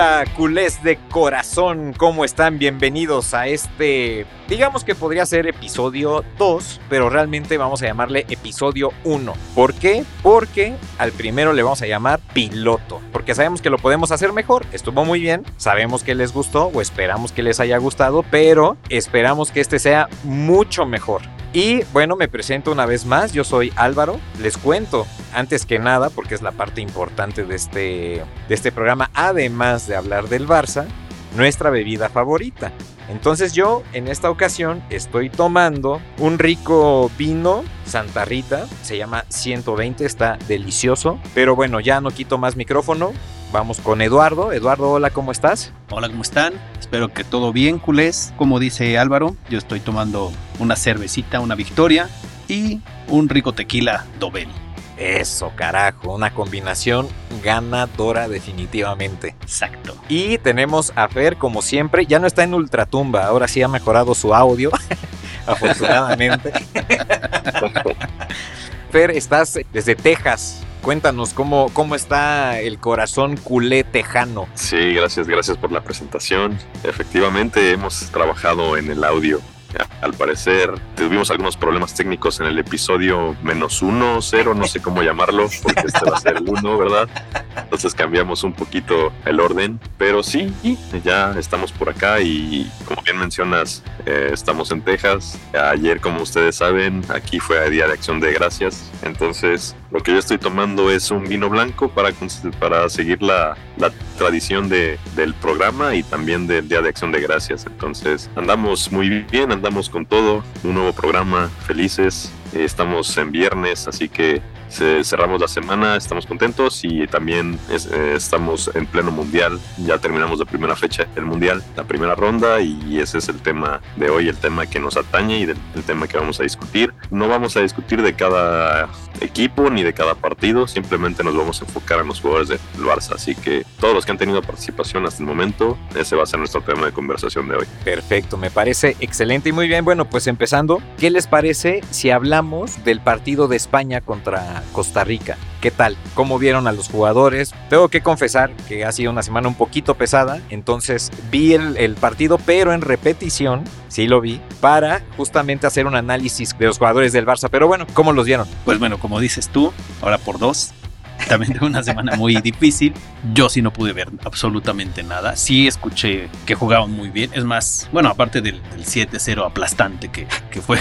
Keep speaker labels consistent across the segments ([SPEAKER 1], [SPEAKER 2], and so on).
[SPEAKER 1] Hola, culés de corazón, ¿cómo están? Bienvenidos a este, digamos que podría ser episodio 2, pero realmente vamos a llamarle episodio 1. ¿Por qué? Porque al primero le vamos a llamar piloto, porque sabemos que lo podemos hacer mejor. Estuvo muy bien, sabemos que les gustó o esperamos que les haya gustado, pero esperamos que este sea mucho mejor. Y bueno, me presento una vez más, yo soy Álvaro, les cuento antes que nada, porque es la parte importante de este, de este programa, además de hablar del Barça, nuestra bebida favorita. Entonces yo en esta ocasión estoy tomando un rico vino Santa Rita, se llama 120, está delicioso, pero bueno, ya no quito más micrófono, vamos con Eduardo. Eduardo, hola, ¿cómo estás?
[SPEAKER 2] Hola, ¿cómo están? Espero que todo bien, culés. Como dice Álvaro, yo estoy tomando una cervecita, una victoria y un rico tequila Dobel.
[SPEAKER 1] Eso, carajo, una combinación ganadora definitivamente.
[SPEAKER 2] Exacto.
[SPEAKER 1] Y tenemos a Fer, como siempre, ya no está en ultratumba, ahora sí ha mejorado su audio, afortunadamente. Fer, estás desde Texas. Cuéntanos cómo, cómo está el corazón culé tejano.
[SPEAKER 3] Sí, gracias, gracias por la presentación. Efectivamente, hemos trabajado en el audio al parecer tuvimos algunos problemas técnicos en el episodio menos uno, cero, no sé cómo llamarlo, porque este va a ser el uno, ¿verdad? Entonces cambiamos un poquito el orden, pero sí, ya estamos por acá y como bien mencionas, eh, estamos en Texas. Ayer, como ustedes saben, aquí fue Día de Acción de Gracias, entonces lo que yo estoy tomando es un vino blanco para, para seguir la, la tradición de, del programa y también del Día de Acción de Gracias. Entonces andamos muy bien, andamos con todo, un nuevo programa, felices. Estamos en viernes, así que cerramos la semana, estamos contentos y también eh, estamos en pleno mundial. Ya terminamos la primera fecha del mundial, la primera ronda y ese es el tema de hoy, el tema que nos atañe y del, el tema que vamos a discutir. No vamos a discutir de cada equipo ni de cada partido, simplemente nos vamos a enfocar en los jugadores del Barça. Así que todos los que han tenido participación hasta el momento, ese va a ser nuestro tema de conversación de hoy.
[SPEAKER 1] Perfecto, me parece excelente y muy bien. Bueno, pues empezando, ¿qué les parece si hablamos del partido de España contra Costa Rica. ¿Qué tal? ¿Cómo vieron a los jugadores? Tengo que confesar que ha sido una semana un poquito pesada, entonces vi el, partido, pero en repetición, sí lo vi, para justamente hacer un análisis de los jugadores del Barça. Pero bueno, ¿cómo los vieron?
[SPEAKER 2] Pues bueno, como dices tú, ahora por dos, de una semana muy difícil. Yo sí no pude ver absolutamente nada. Sí escuché que jugaban muy bien. Es más, bueno, aparte del, 7-0 aplastante que, que, fue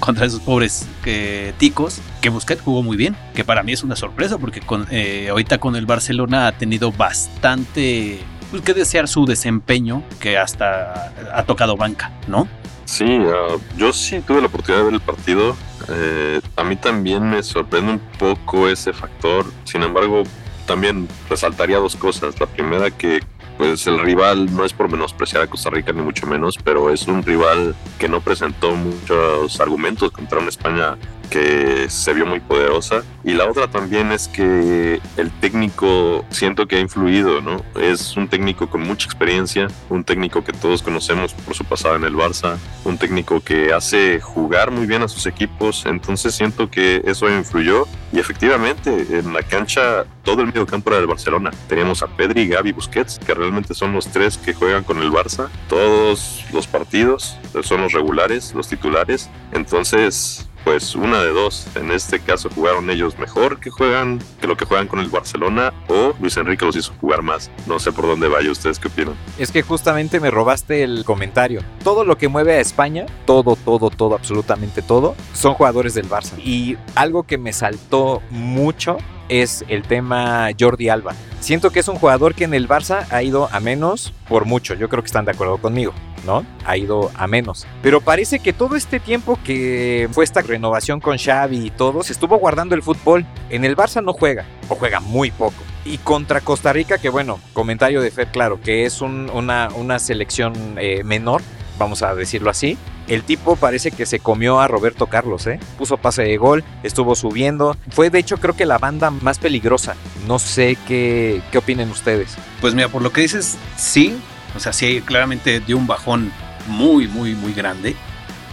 [SPEAKER 2] contra esos pobres eh, ticos, que Busquets jugó muy bien, que para mí es una sorpresa porque con, eh, ahorita con el Barcelona ha tenido bastante pues, que desear su desempeño, que hasta ha tocado banca, ¿no?
[SPEAKER 3] Sí, uh, yo sí tuve la oportunidad de ver el partido. Eh, a mí también me sorprende un poco ese factor. Sin embargo, también resaltaría dos cosas. La primera que pues el rival no es por menospreciar a Costa Rica ni mucho menos, pero es un rival que no presentó muchos argumentos contra una España que se vio muy poderosa. Y la otra también es que el técnico siento que ha influido, ¿no? Es un técnico con mucha experiencia, un técnico que todos conocemos por su pasada en el Barça, un técnico que hace jugar muy bien a sus equipos, entonces siento que eso influyó y efectivamente en la cancha todo el medio campo era del Barcelona. Teníamos a Pedri, Gaby, Busquets, que realmente son los tres que juegan con el Barça. Todos los partidos son los regulares, los titulares. Entonces, pues una de dos. En este caso jugaron ellos mejor que juegan que lo que juegan con el Barcelona o Luis Enrique los hizo jugar más. No sé por dónde vaya, ustedes qué opinan.
[SPEAKER 1] Es que justamente me robaste el comentario. Todo lo que mueve a España, todo, todo, todo, absolutamente todo, son jugadores del Barça. Y algo que me saltó mucho es el tema Jordi Alba. Siento que es un jugador que en el Barça ha ido a menos por mucho. Yo creo que están de acuerdo conmigo, ¿no? Ha ido a menos. Pero parece que todo este tiempo que fue esta renovación con Xavi y todo, se estuvo guardando el fútbol. En el Barça no juega, o juega muy poco. Y contra Costa Rica, que bueno, comentario de Fer, claro, que es una, selección eh, menor, vamos a decirlo así. El tipo parece que se comió a Roberto Carlos, ¿eh? Puso pase de gol, estuvo subiendo. Fue de hecho creo que la banda más peligrosa. No sé qué, qué opinen ustedes.
[SPEAKER 2] Pues mira, por lo que dices, sí. O sea, sí, claramente dio un bajón muy, muy, muy grande.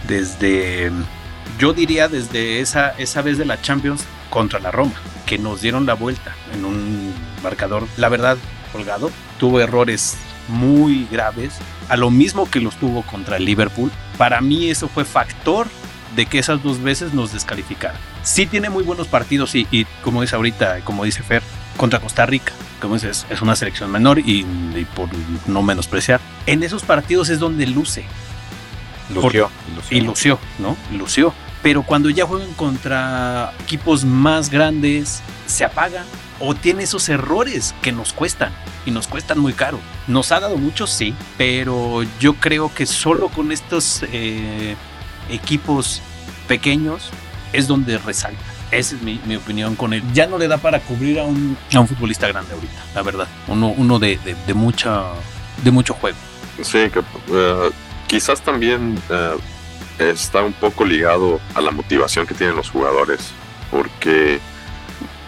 [SPEAKER 2] Desde, yo diría desde esa, esa vez de la Champions contra la Roma, que nos dieron la vuelta en un marcador, la verdad, colgado, tuvo errores muy graves, a lo mismo que los tuvo contra el Liverpool. Para mí eso fue factor de que esas dos veces nos descalificaran. Sí tiene muy buenos partidos y, y como dice ahorita, como dice Fer, contra Costa Rica, como dices, es una selección menor y, y por no menospreciar, en esos partidos es donde luce.
[SPEAKER 1] Lució,
[SPEAKER 2] Y lució, ¿no? Lució. Pero cuando ya juegan contra equipos más grandes, se apaga o tiene esos errores que nos cuestan y nos cuestan muy caro. Nos ha dado mucho, sí, pero yo creo que solo con estos eh, equipos pequeños es donde resalta. Esa es mi, mi, opinión con él. Ya no le da para cubrir a un, a un futbolista grande ahorita, la verdad. Uno, uno de, de, de, mucha, de mucho juego.
[SPEAKER 3] Sí, que, uh, quizás también uh, está un poco ligado a la motivación que tienen los jugadores, porque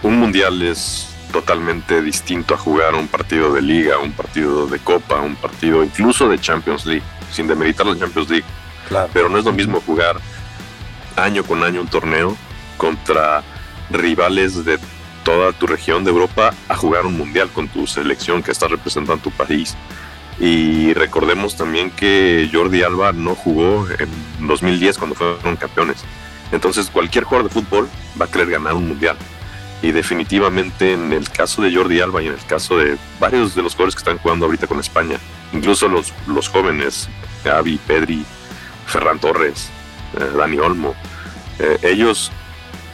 [SPEAKER 3] un mundial es totalmente distinto a jugar un partido de liga, un partido de copa, un partido incluso de Champions League, sin demeritar la Champions League.
[SPEAKER 1] Claro.
[SPEAKER 3] Pero no es lo mismo jugar año con año un torneo contra rivales de toda tu región de Europa a jugar un mundial con tu selección que está representando tu país. Y recordemos también que Jordi Alba no jugó en 2010 cuando fueron campeones. Entonces cualquier jugador de fútbol va a querer ganar un mundial. Y definitivamente en el caso de Jordi Alba y en el caso de varios de los jugadores que están jugando ahorita con España, incluso los, los jóvenes, Gaby, Pedri, Ferran Torres, eh, Dani Olmo, eh, ellos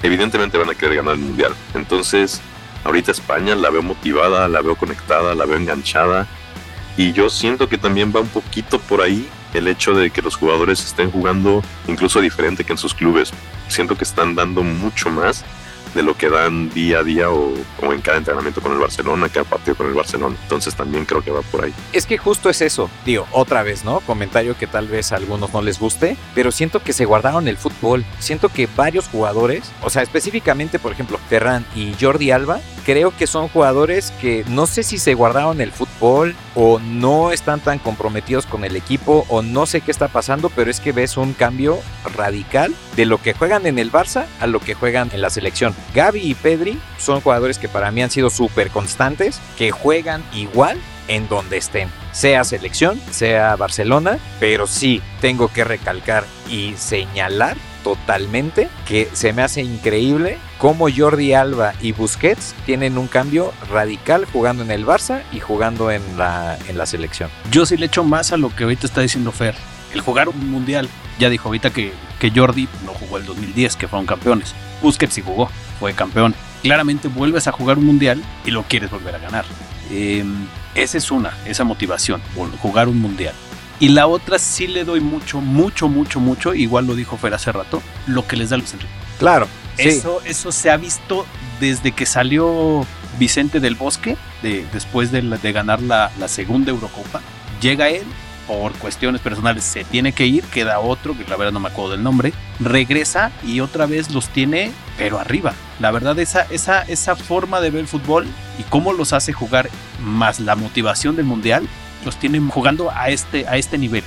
[SPEAKER 3] evidentemente van a querer ganar el mundial. Entonces, ahorita España la veo motivada, la veo conectada, la veo enganchada. Y yo siento que también va un poquito por ahí el hecho de que los jugadores estén jugando incluso diferente que en sus clubes. Siento que están dando mucho más de lo que dan día a día o, o, en cada entrenamiento con el Barcelona, cada partido con el Barcelona. Entonces también creo que va por ahí.
[SPEAKER 1] Es que justo es eso, digo, otra vez, ¿no? Comentario que tal vez a algunos no les guste, pero siento que se guardaron el fútbol. Siento que varios jugadores, o sea, específicamente, por ejemplo, Ferran y Jordi Alba, creo que son jugadores que no sé si se guardaron el fútbol o no están tan comprometidos con el equipo o no sé qué está pasando, pero es que ves un cambio radical de lo que juegan en el Barça a lo que juegan en la selección. Gaby y Pedri son jugadores que para mí han sido súper constantes, que juegan igual en donde estén, sea selección, sea Barcelona, pero sí tengo que recalcar y señalar totalmente que se me hace increíble cómo Jordi Alba y Busquets tienen un cambio radical jugando en el Barça y jugando en la, en la selección.
[SPEAKER 2] Yo sí le echo más a lo que ahorita está diciendo Fer. El jugar un mundial, ya dijo ahorita que, que Jordi no jugó el 2010, que fueron campeones. Busquets sí jugó, fue campeón. Claramente vuelves a jugar un mundial y lo quieres volver a ganar. Eh, esa es una, esa motivación, jugar un mundial. Y la otra sí le doy mucho, mucho, mucho, mucho, igual lo dijo Fer hace rato, lo que les da Luis Enrique.
[SPEAKER 1] Claro.
[SPEAKER 2] Sí. Eso, eso se ha visto desde que salió Vicente del Bosque, de, después de, la, de ganar la, la, segunda Eurocopa. Llega él, por cuestiones personales se tiene que ir, queda otro, que la verdad no me acuerdo del nombre, regresa y otra vez los tiene, pero arriba. La verdad, esa, esa, esa forma de ver el fútbol y cómo los hace jugar, más la motivación del Mundial, los tienen jugando a este, a este nivel.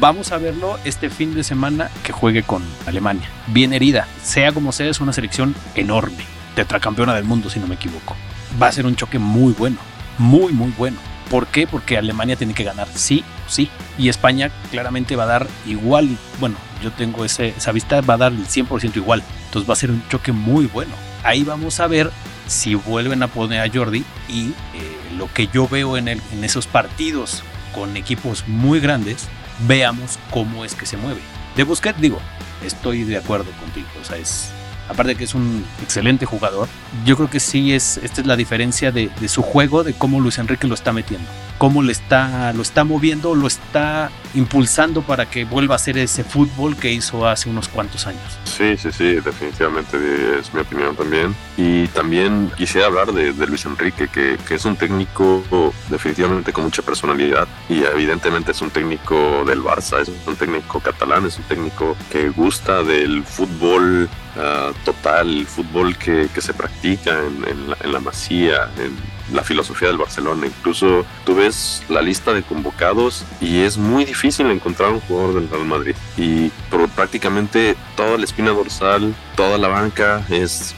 [SPEAKER 2] Vamos a verlo este fin de semana que juegue con Alemania. Bien herida, sea como sea, es una selección enorme. Tetracampeona del mundo, si no me equivoco. Va a ser un choque muy bueno, muy, muy bueno. ¿Por qué? Porque Alemania tiene que ganar sí sí. Y España claramente va a dar igual. Bueno, yo tengo ese, esa vista, va a dar el 100% igual. Entonces va a ser un choque muy bueno. Ahí vamos a ver si vuelven a poner a Jordi y eh, lo que yo veo en, el, en esos partidos con equipos muy grandes, veamos cómo es que se mueve. De Busquets, digo, estoy de acuerdo contigo. O sea, es. Aparte de que es un excelente jugador, yo creo que sí es. Esta es la diferencia de, de su juego, de cómo Luis Enrique lo está metiendo. Cómo le está, lo está moviendo, lo está impulsando para que vuelva a ser ese fútbol que hizo hace unos cuantos años.
[SPEAKER 3] Sí, sí, sí, definitivamente es mi opinión también. Y también quisiera hablar de, de Luis Enrique, que, que, es un técnico definitivamente con mucha personalidad y evidentemente es un técnico del Barça, es un técnico catalán, es un técnico que gusta del fútbol uh, total, el fútbol que, que se practica en, en, la, en la masía, en la filosofía del Barcelona. Incluso tú ves la lista de convocados y es muy difícil encontrar un jugador del Real Madrid. y prácticamente toda la espina dorsal, toda la banca es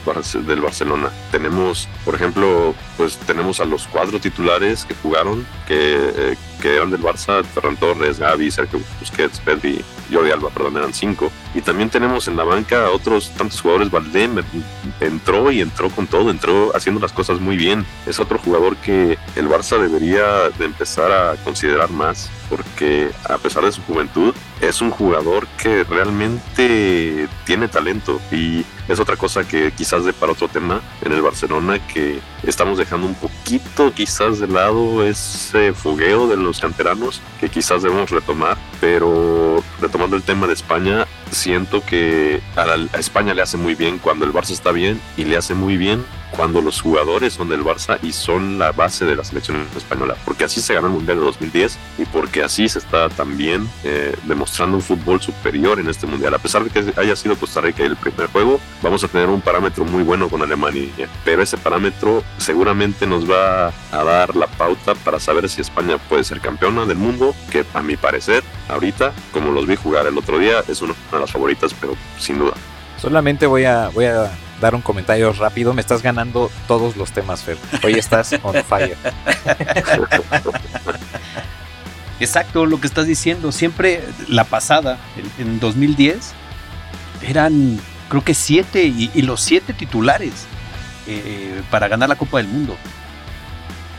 [SPEAKER 3] del Barcelona. Tenemos, por ejemplo, pues tenemos a los cuatro titulares que jugaron, que, eh, que eran del Barça, Ferran Torres, Gavi, Sergio Busquets, Pedri, Jordi Alba, perdón, eran cinco. Y también tenemos en la banca otros tantos jugadores, Valdem entró y entró con todo, entró haciendo las cosas muy bien. Es otro jugador que el Barça debería de empezar a considerar más, porque a pesar de su juventud, es un jugador que realmente tiene talento. Y es otra cosa que quizás de para otro tema en el Barcelona que estamos dejando un poquito quizás de lado ese fogueo de los canteranos que quizás debemos retomar, pero retomando el tema de España, siento que a, España le hace muy bien cuando el Barça está bien y le hace muy bien cuando los jugadores son del Barça y son la base de la selección española, porque así se ganó el Mundial de 2010 y porque así se está también eh, demostrando un fútbol superior en este Mundial. A pesar de que haya sido Costa Rica el primer juego, vamos a tener un parámetro muy bueno con Alemania, pero ese parámetro seguramente nos va a dar la pauta para saber si España puede ser campeona del mundo, que a mi parecer, ahorita, como los vi jugar el otro día, es una de las favoritas, pero sin duda.
[SPEAKER 1] Solamente voy a, voy a dar un comentario rápido. Me estás ganando todos los temas, Fer. Hoy estás on fire.
[SPEAKER 2] Exacto, lo que estás diciendo. Siempre la pasada, en 2010, eran creo que siete y, los siete titulares eh, para ganar la Copa del Mundo.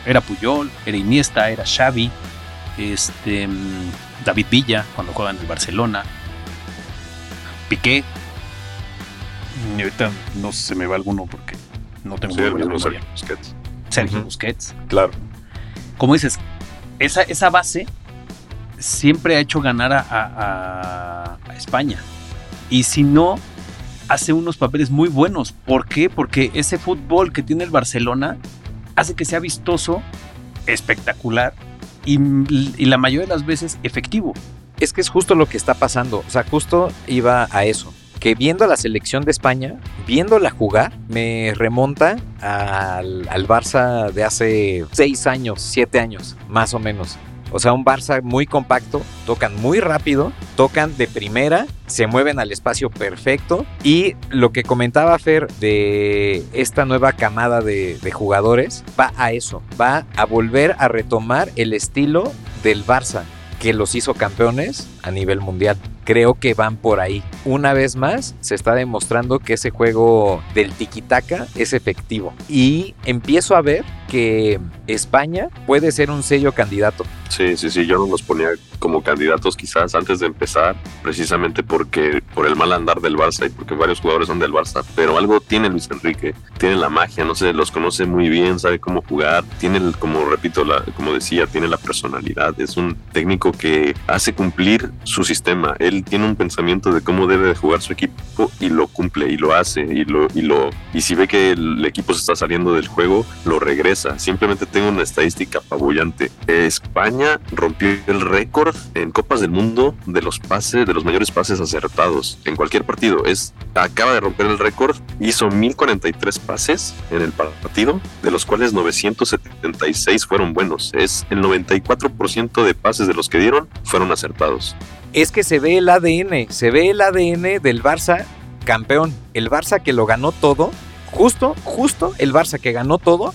[SPEAKER 2] Era Puyol, era Iniesta, era Xavi, este, mm, David Villa cuando juega en el Barcelona, Piqué, y ahorita no se me va alguno porque no tengo
[SPEAKER 3] sí, muy Sergio Busquets.
[SPEAKER 2] Sergio Busquets.
[SPEAKER 3] Claro.
[SPEAKER 2] Como dices, esa, esa base siempre ha hecho ganar a, España. Y si no, hace unos papeles muy buenos. ¿Por qué? Porque ese fútbol que tiene el Barcelona hace que sea vistoso, espectacular y, y, la mayoría de las veces efectivo.
[SPEAKER 1] Es que es justo lo que está pasando. O sea, justo iba a eso que viendo a la selección de España, viéndola jugar, me remonta al, Barça de hace seis años, siete años, más o menos. O sea, un Barça muy compacto, tocan muy rápido, tocan de primera, se mueven al espacio perfecto y lo que comentaba Fer de esta nueva camada de, de, jugadores va a eso, va a volver a retomar el estilo del Barça que los hizo campeones a nivel mundial creo que van por ahí. Una vez más, se está demostrando que ese juego del tiki-taka es efectivo. Y empiezo a ver que España puede ser un sello candidato.
[SPEAKER 3] Sí, sí, sí, yo no los ponía como candidatos quizás antes de empezar, precisamente porque por el mal andar del Barça y porque varios jugadores son del Barça, pero algo tiene Luis Enrique, tiene la magia, no sé, los conoce muy bien, sabe cómo jugar, tiene, como repito, la, como decía, tiene la personalidad, es un técnico que hace cumplir su sistema, él tiene un pensamiento de cómo debe de jugar su equipo y lo cumple y lo hace y lo y lo y si ve que el equipo se está saliendo del juego, lo regresa. Simplemente tengo una estadística apabullante. España rompió el récord en Copas del Mundo de los pases, de los mayores pases acertados en cualquier partido. Es acaba de romper el récord, hizo 1043 pases en el partido, de los cuales 976 fueron buenos. Es el 94% de pases de los que dieron fueron acertados
[SPEAKER 1] es que se ve el ADN, se ve el ADN del Barça campeón, el Barça que lo ganó todo, justo, justo el Barça que ganó todo,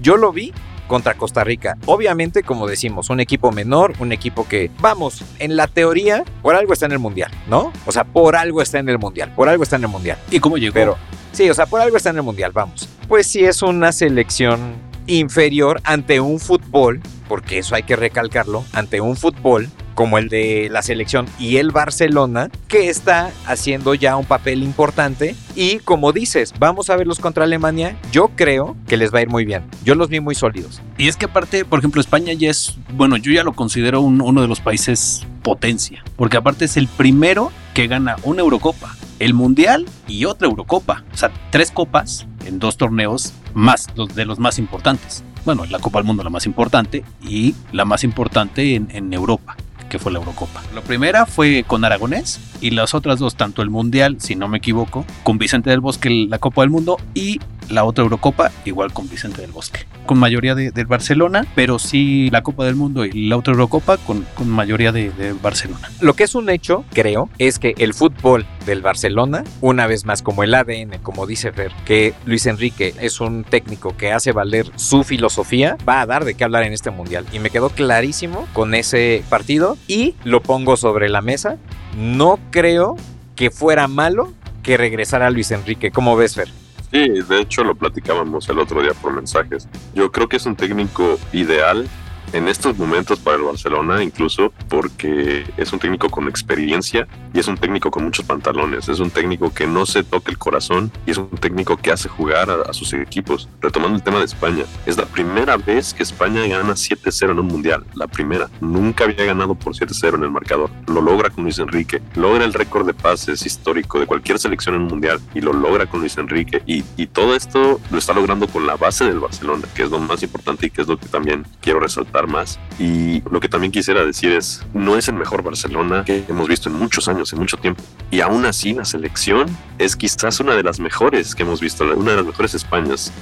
[SPEAKER 1] yo lo vi contra Costa Rica. Obviamente, como decimos, un equipo menor, un equipo que, vamos, en la teoría, por algo está en el Mundial, ¿no? O sea, por algo está en el Mundial, por algo está en el Mundial.
[SPEAKER 2] ¿Y cómo llegó?
[SPEAKER 1] Pero, sí, o sea, por algo está en el Mundial, vamos. Pues sí es una selección inferior ante un fútbol, porque eso hay que recalcarlo, ante un fútbol como el de la selección y el Barcelona, que está haciendo ya un papel importante. Y como dices, vamos a verlos contra Alemania. Yo creo que les va a ir muy bien. Yo los vi muy sólidos.
[SPEAKER 2] Y es que aparte, por ejemplo, España ya es, bueno, yo ya lo considero uno de los países potencia, porque aparte es el primero que gana una Eurocopa, el Mundial y otra Eurocopa. O sea, tres copas en dos torneos más de los más importantes. Bueno, la Copa del Mundo la más importante y la más importante en, en Europa que fue la Eurocopa. La primera fue con Aragonés y las otras dos, tanto el Mundial, si no me equivoco, con Vicente del Bosque la Copa del Mundo y la otra Eurocopa igual con Vicente del Bosque. Con mayoría de, del Barcelona, pero sí la Copa del Mundo y la otra Eurocopa con, con mayoría de, de Barcelona.
[SPEAKER 1] Lo que es un hecho, creo, es que el fútbol del Barcelona, una vez más como el ADN, como dice Fer, que Luis Enrique es un técnico que hace valer su filosofía, va a dar de qué hablar en este mundial. Y me quedó clarísimo con ese partido y lo pongo sobre la mesa. No creo que fuera malo que regresara Luis Enrique. ¿Cómo ves, Fer?
[SPEAKER 3] Sí, de hecho lo platicábamos el otro día por mensajes. Yo creo que es un técnico ideal en estos momentos para el Barcelona, incluso porque es un técnico con experiencia y es un técnico con muchos pantalones. Es un técnico que no se toca el corazón y es un técnico que hace jugar a, a sus equipos. Retomando el tema de España, es la primera vez que España gana 7-0 en un mundial. La primera. Nunca había ganado por 7-0 en el marcador. Lo logra con Luis Enrique. Logra el récord de pases histórico de cualquier selección en un mundial y lo logra con Luis Enrique. Y, y todo esto lo está logrando con la base del Barcelona, que es lo más importante y que es lo que también quiero resaltar más. Y lo que también quisiera decir es, no es el mejor Barcelona que hemos visto en muchos años, en mucho tiempo. Y aún así la selección es quizás una de las mejores que hemos visto, una de las mejores Españas.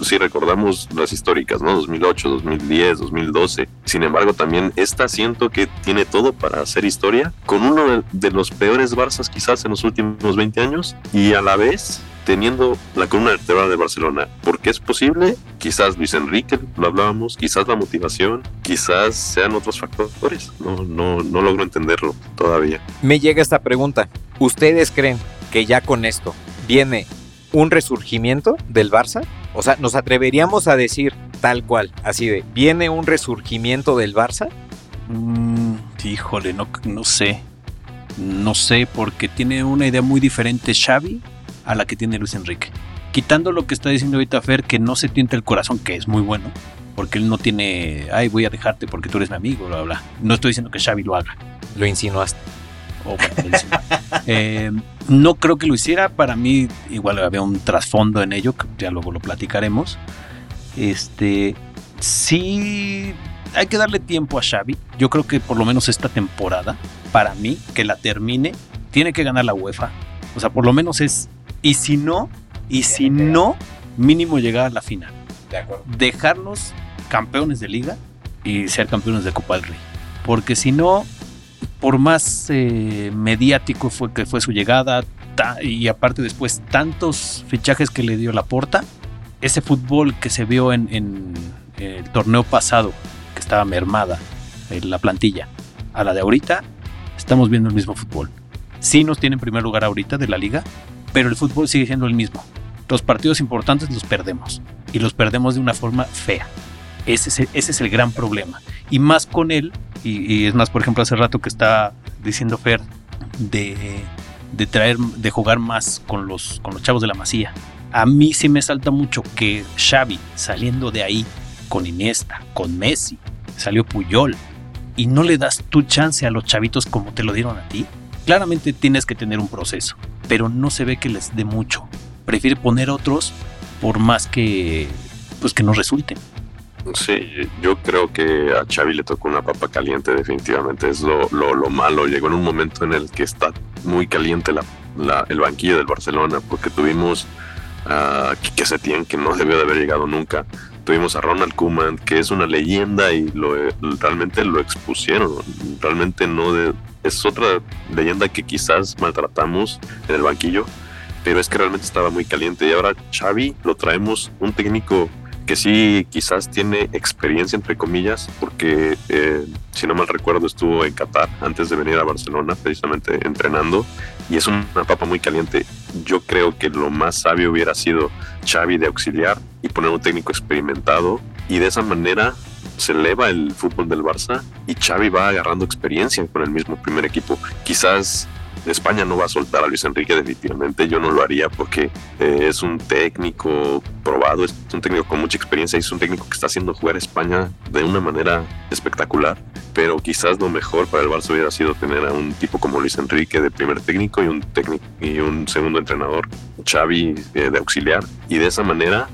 [SPEAKER 3] Si recordamos las históricas, ¿no? 2008, 2010, 2012. Sin embargo, también esta siento que tiene todo para hacer historia, con uno de, los peores Barças quizás en los últimos 20 años y a la vez teniendo la columna vertebral de Barcelona. porque es posible? Quizás Luis Enrique, lo hablábamos, quizás la motivación, quizás sean otros factores. No, no, no logro entenderlo todavía.
[SPEAKER 1] Me llega esta pregunta. ¿Ustedes creen que ya con esto viene un resurgimiento del Barça? O sea, ¿nos atreveríamos a decir tal cual, así de, ¿viene un resurgimiento del Barça?
[SPEAKER 2] Mm, híjole, no, no sé. No sé, porque tiene una idea muy diferente Xavi a la que tiene Luis Enrique. Quitando lo que está diciendo ahorita Fer, que no se tienta el corazón, que es muy bueno, porque él no tiene, ay, voy a dejarte porque tú eres mi amigo, bla, bla. No estoy diciendo que Xavi lo haga.
[SPEAKER 1] Lo insinuaste.
[SPEAKER 2] o bueno, lo insinúa. Eh, no creo que lo hiciera. Para mí, igual había un trasfondo en ello, que ya luego lo platicaremos. Este, sí, hay que darle tiempo a Xavi. Yo creo que por lo menos esta temporada, para mí, que la termine, tiene que ganar la UEFA. O sea, por lo menos es. Y si no, y si no, mínimo llegar a la final.
[SPEAKER 1] De acuerdo.
[SPEAKER 2] Dejarnos campeones de liga y ser campeones de Copa del Rey. Porque si no, por más eh, mediático fue que fue su llegada ta- y aparte después tantos fichajes que le dio la porta, ese fútbol que se vio en, en el torneo pasado, que estaba mermada en la plantilla, a la de ahorita, estamos viendo el mismo fútbol. Sí nos tiene en primer lugar ahorita de la liga, pero el fútbol sigue siendo el mismo. Los partidos importantes los perdemos y los perdemos de una forma fea. Ese es el, ese es el gran problema. Y más con él, y, es más, por ejemplo, hace rato que está diciendo Fer de, de traer, de jugar más con los, con los chavos de la masía. A mí sí me salta mucho que Xavi saliendo de ahí con Iniesta, con Messi, salió Puyol y no le das tu chance a los chavitos como te lo dieron a ti. Claramente tienes que tener un proceso, pero no se ve que les dé mucho. Prefiere poner otros por más que pues que no resulten.
[SPEAKER 3] Sí, yo creo que a Xavi le tocó una papa caliente, definitivamente. Es lo, lo, lo malo. Llegó en un momento en el que está muy caliente la, la- el banquillo del Barcelona, porque tuvimos a Quique Setién, que no debió de haber llegado nunca. Tuvimos a Ronald Koeman, que es una leyenda y lo, realmente lo expusieron. Realmente no de, es otra leyenda que quizás maltratamos en el banquillo, pero es que realmente estaba muy caliente. Y ahora Xavi lo traemos un técnico que sí quizás tiene experiencia entre comillas porque eh, si no mal recuerdo estuvo en Qatar antes de venir a Barcelona precisamente entrenando y es una papa muy caliente yo creo que lo más sabio hubiera sido Xavi de auxiliar y poner un técnico experimentado y de esa manera se eleva el fútbol del Barça y Xavi va agarrando experiencia con el mismo primer equipo. Quizás España no va a soltar a Luis Enrique definitivamente, yo no lo haría porque eh, es un técnico probado, es un técnico con mucha experiencia es un técnico que está haciendo jugar a España de una manera espectacular, pero quizás lo mejor para el Barça hubiera sido tener a un tipo como Luis Enrique de primer técnico y un técnico y un segundo entrenador, Xavi eh, de auxiliar. Y de esa manera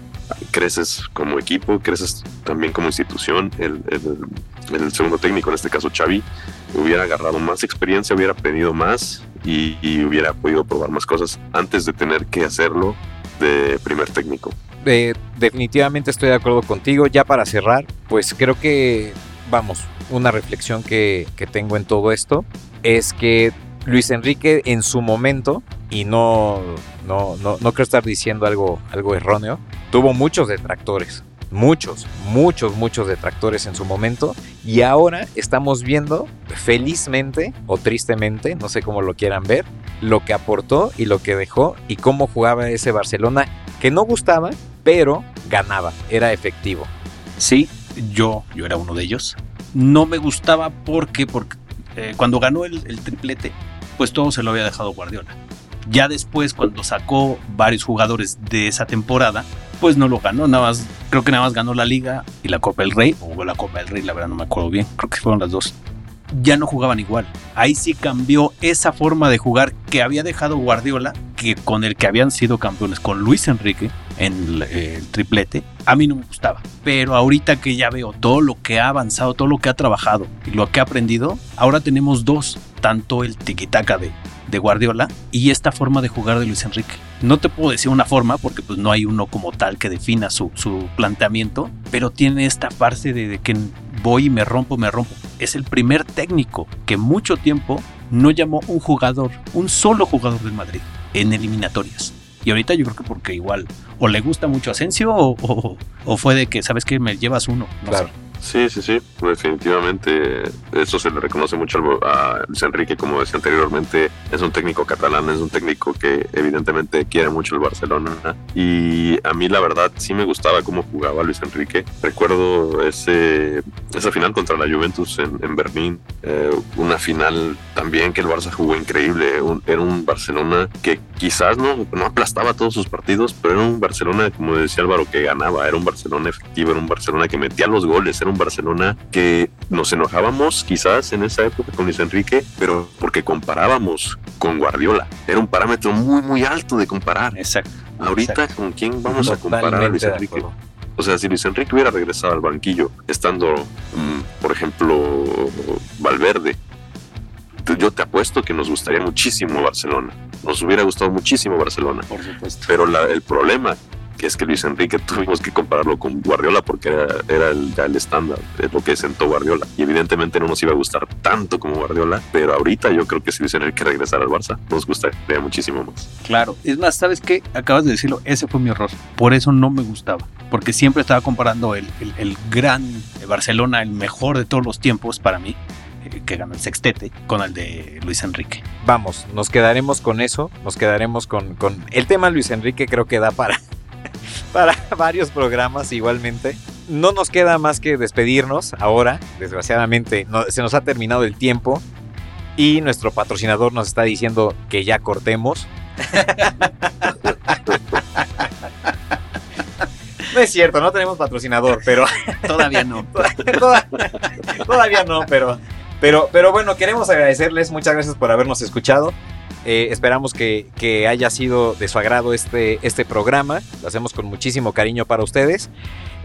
[SPEAKER 3] creces como equipo, creces también como institución, el, el, el segundo técnico, en este caso Xavi, hubiera agarrado más experiencia, hubiera pedido más y, y, hubiera podido probar más cosas antes de tener que hacerlo de primer técnico.
[SPEAKER 1] eh, definitivamente estoy de acuerdo contigo. Ya para cerrar, pues creo que, vamos, una reflexión que, que tengo en todo esto es que Luis Enrique en su momento, y no, no, no, no creo estar diciendo algo, algo erróneo, tuvo muchos detractores. Muchos, muchos, muchos detractores en su momento. Y ahora estamos viendo, felizmente o tristemente, no sé cómo lo quieran ver, lo que aportó y lo que dejó y cómo jugaba ese Barcelona que no gustaba, pero ganaba, era efectivo.
[SPEAKER 2] Sí, yo, yo era uno de ellos. No me gustaba porque, porque eh, cuando ganó el, el triplete, pues todo se lo había dejado Guardiola. Ya después, cuando sacó varios jugadores de esa temporada, pues no lo ganó, nada más, creo que nada más ganó la Liga y la Copa del Rey, o la Copa del Rey, la verdad no me acuerdo bien, creo que fueron las dos. Ya no jugaban igual. Ahí sí cambió esa forma de jugar que había dejado Guardiola, que con el que habían sido campeones, con Luis Enrique en el, triplete, a mí no me gustaba. Pero ahorita que ya veo todo lo que ha avanzado, todo lo que ha trabajado y lo que ha aprendido, ahora tenemos dos, tanto el tiquitaca de de Guardiola y esta forma de jugar de Luis Enrique. No te puedo decir una forma porque pues no hay uno como tal que defina su, su planteamiento, pero tiene esta parte de, que voy y me rompo, me rompo. Es el primer técnico que mucho tiempo no llamó un jugador, un solo jugador del Madrid en eliminatorias. Y ahorita yo creo que porque igual o le gusta mucho Asensio o, o, fue de que, ¿sabes que Me llevas uno. No
[SPEAKER 1] Claro.
[SPEAKER 3] Sí, sí, sí, definitivamente eso se le reconoce mucho a Luis Enrique, como decía anteriormente, es un técnico catalán, es un técnico que evidentemente quiere mucho el Barcelona y a mí la verdad sí me gustaba cómo jugaba Luis Enrique. Recuerdo ese, esa final contra la Juventus en, Berlín, eh, una final también que el Barça jugó increíble, era un Barcelona que quizás no, no aplastaba todos sus partidos, pero era un Barcelona, como decía Álvaro, que ganaba, era un Barcelona efectivo, era un Barcelona que metía los goles, un Barcelona que nos enojábamos quizás en esa época con Luis Enrique, pero porque comparábamos con Guardiola. Era un parámetro muy, muy alto de comparar.
[SPEAKER 2] Exacto.
[SPEAKER 3] Ahorita,
[SPEAKER 2] Exacto.
[SPEAKER 3] ¿con quién vamos a comparar a Luis Enrique? O sea, si Luis Enrique hubiera regresado al banquillo, estando, mm, por ejemplo, Valverde, yo te apuesto que nos gustaría muchísimo Barcelona. Nos hubiera gustado muchísimo Barcelona.
[SPEAKER 2] Por supuesto.
[SPEAKER 3] Pero la- el problema que es que Luis Enrique tuvimos que compararlo con Guardiola porque era, era el, ya el estándar, es lo que sentó Guardiola. Y evidentemente no nos iba a gustar tanto como Guardiola, pero ahorita yo creo que si Luis Enrique regresara al Barça, nos gustaría muchísimo más.
[SPEAKER 2] Claro. Es más, ¿sabes qué? Acabas de decirlo, ese fue mi error. Por eso no me gustaba. Porque siempre estaba comparando el, el- el gran Barcelona, el mejor de todos los tiempos para mí, eh, que ganó el sextete, con el de Luis Enrique.
[SPEAKER 1] Vamos, nos quedaremos con eso, nos quedaremos con, con el tema Luis Enrique creo que da para, para varios programas igualmente. No nos queda más que despedirnos ahora, desgraciadamente no- se nos ha terminado el tiempo y nuestro patrocinador nos está diciendo que ya cortemos. No es cierto, no tenemos patrocinador, pero
[SPEAKER 2] Todavía no.
[SPEAKER 1] Toda- Todavía no, pero, pero, pero bueno, queremos agradecerles. Muchas gracias por habernos escuchado. Eh, esperamos que, haya sido de su agrado este, este programa. Lo hacemos con muchísimo cariño para ustedes.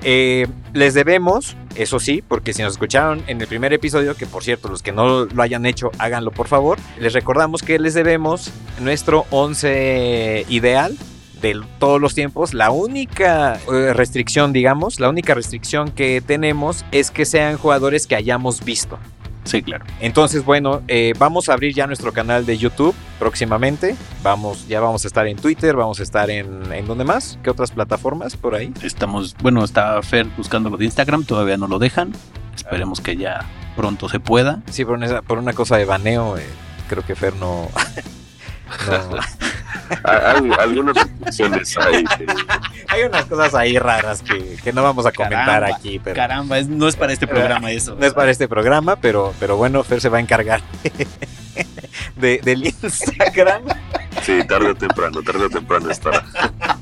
[SPEAKER 1] Eh, les debemos, eso sí, porque si nos escucharon en el primer episodio, que por cierto, los que no lo hayan hecho, háganlo por favor. Les recordamos que les debemos nuestro 11 ideal de todos los tiempos. La única eh, restricción, digamos, la única restricción que tenemos es que sean jugadores que hayamos visto.
[SPEAKER 2] Sí, claro.
[SPEAKER 1] Entonces, bueno, eh, vamos a abrir ya nuestro canal de YouTube próximamente. Vamos, ya vamos a estar en Twitter, vamos a estar en, ¿en dónde más? ¿Qué otras plataformas por ahí?
[SPEAKER 2] Estamos, bueno, está Fer buscando lo de Instagram, todavía no lo dejan. Esperemos que ya pronto se pueda.
[SPEAKER 1] Sí, por una, por una cosa de baneo, eh, creo que Fer no. no-
[SPEAKER 3] Hay algunas hay. que-
[SPEAKER 1] Hay unas cosas ahí raras que, que no vamos a comentar
[SPEAKER 2] Caramba,
[SPEAKER 1] aquí, pero
[SPEAKER 2] Caramba, es- no es para este programa eso.
[SPEAKER 1] no es para este programa, pero, pero bueno, Fer se va a encargar de, del Instagram.
[SPEAKER 3] Sí, tarde o temprano, tarde o temprano estará.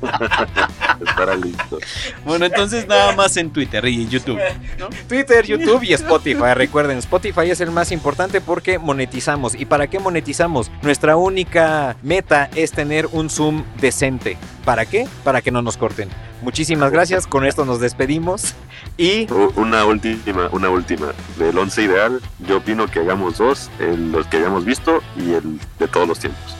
[SPEAKER 3] estará listo.
[SPEAKER 2] Bueno, entonces nada más en Twitter y YouTube. ¿no?
[SPEAKER 1] Twitter, YouTube y Spotify. Recuerden, Spotify es el más importante porque monetizamos. ¿Y para qué monetizamos? Nuestra única meta es tener un Zoom decente. ¿Para qué? Para que no nos corten. Muchísimas gracias. Con esto nos despedimos. Y
[SPEAKER 3] Una última, una última. Del once ideal, yo opino que hagamos dos, el- los que hayamos visto y el de todos los tiempos.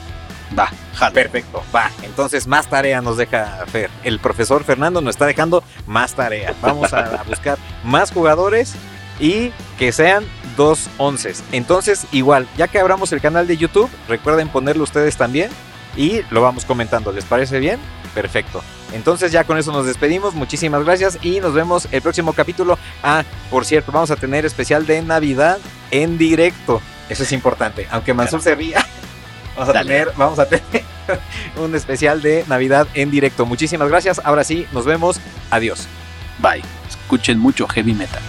[SPEAKER 2] Va, jalo.
[SPEAKER 1] Perfecto, va. Entonces más tarea nos deja Fer. El profesor Fernando nos está dejando más tarea. Vamos a buscar más jugadores y que sean dos onces. Entonces, igual, ya que abramos el canal de YouTube, recuerden ponerlo ustedes también y lo vamos comentando. ¿Les parece bien? Perfecto. Entonces ya con eso nos despedimos. Muchísimas gracias y nos vemos el próximo capítulo. Ah, por cierto, vamos a tener especial de Navidad en directo. Eso es importante. Aunque Mansur se ría, vamos a
[SPEAKER 2] Dale.
[SPEAKER 1] tener, vamos a tener un especial de Navidad en directo. Muchísimas gracias. Ahora sí, nos vemos. Adiós.
[SPEAKER 2] Bye. Escuchen mucho heavy metal.